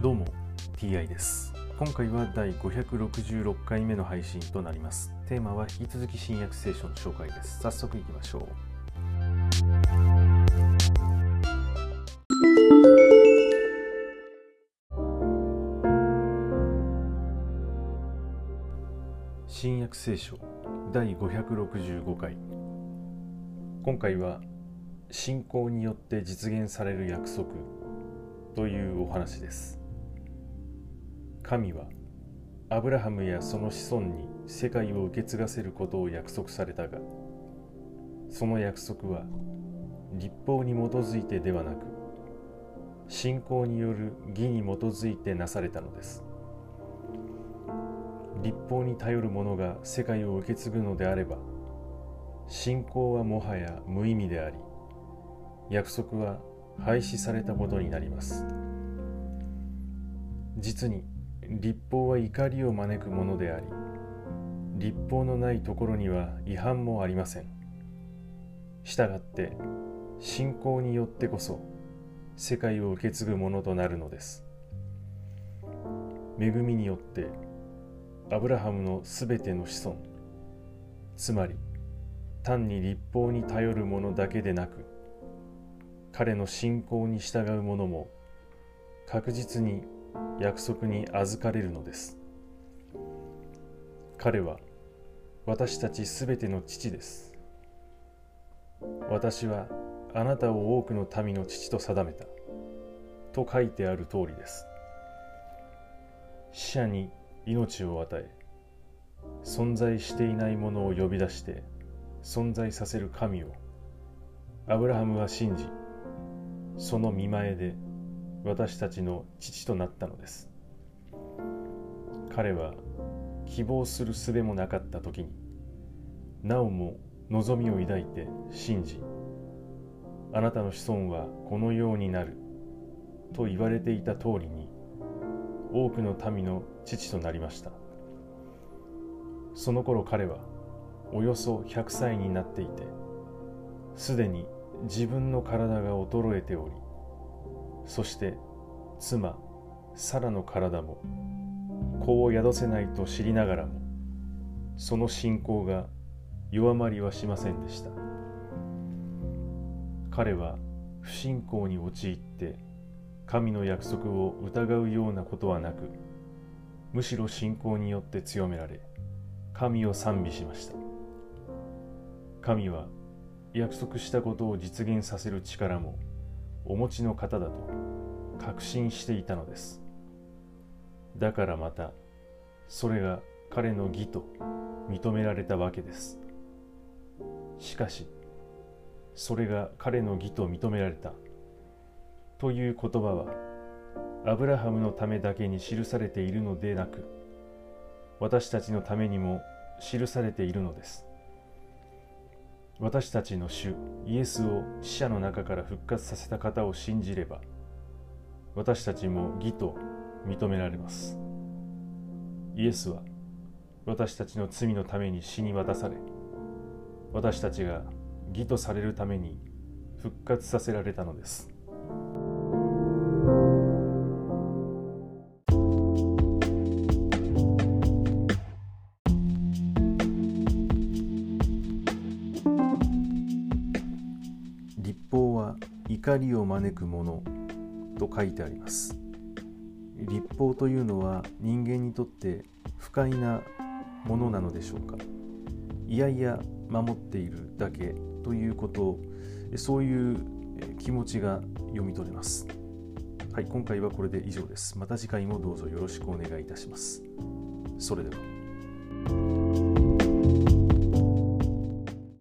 どうも TI です。今回は第566回目の配信となります。テーマは引き続き新約聖書の紹介です。早速いきましょう。新約聖書第565回。今回は信仰によって実現される約束というお話です。神はアブラハムやその子孫に世界を受け継がせることを約束されたがその約束は立法に基づいてではなく信仰による義に基づいてなされたのです。立法に頼る者が世界を受け継ぐのであれば信仰はもはや無意味であり約束は廃止されたことになります。実に立法は怒りを招くものであり立法のないところには違反もありません。したがって信仰によってこそ世界を受け継ぐものとなるのです。恵みによってアブラハムのすべての子孫つまり単に立法に頼るものだけでなく彼の信仰に従う者も確実に約束に預かれるのです。彼は私たちすべての父です。私はあなたを多くの民の父と定めた。と書いてある通りです。死者に命を与え存在していないものを呼び出して存在させる神をアブラハムは信じその見前で私たちの父となったのです。彼は希望する術もなかった時になおも望みを抱いて信じあなたの子孫はこのようになると言われていた通りに多くの民の父となりました。その頃彼はおよそ100歳になっていてすでに自分の体が衰えておりそして妻サラの体も子を宿せないと知りながらもその信仰が弱まりはしませんでした。彼は不信仰に陥って神の約束を疑うようなことはなくむしろ信仰によって強められ神を賛美しました。神は約束したことを実現させる力もお持ちの方だと確信していたのです。だからまたそれが彼の義と認められたわけです。しかしそれが彼の義と認められた。という言葉はアブラハムのためだけに記されているのでなく私たちのためにも記されているのです。私たちの主イエスを死者の中から復活させた方を信じれば私たちも義と認められます。イエスは私たちの罪のために死に渡され私たちが義とされるために復活させられたのです。怒りを招くものと書いてあります。立法というのは人間にとって不快なものなのでしょうか。いやいや守っているだけということそういう気持ちが読み取れます。はい今回はこれで以上です。また次回もどうぞよろしくお願いいたします。それでは。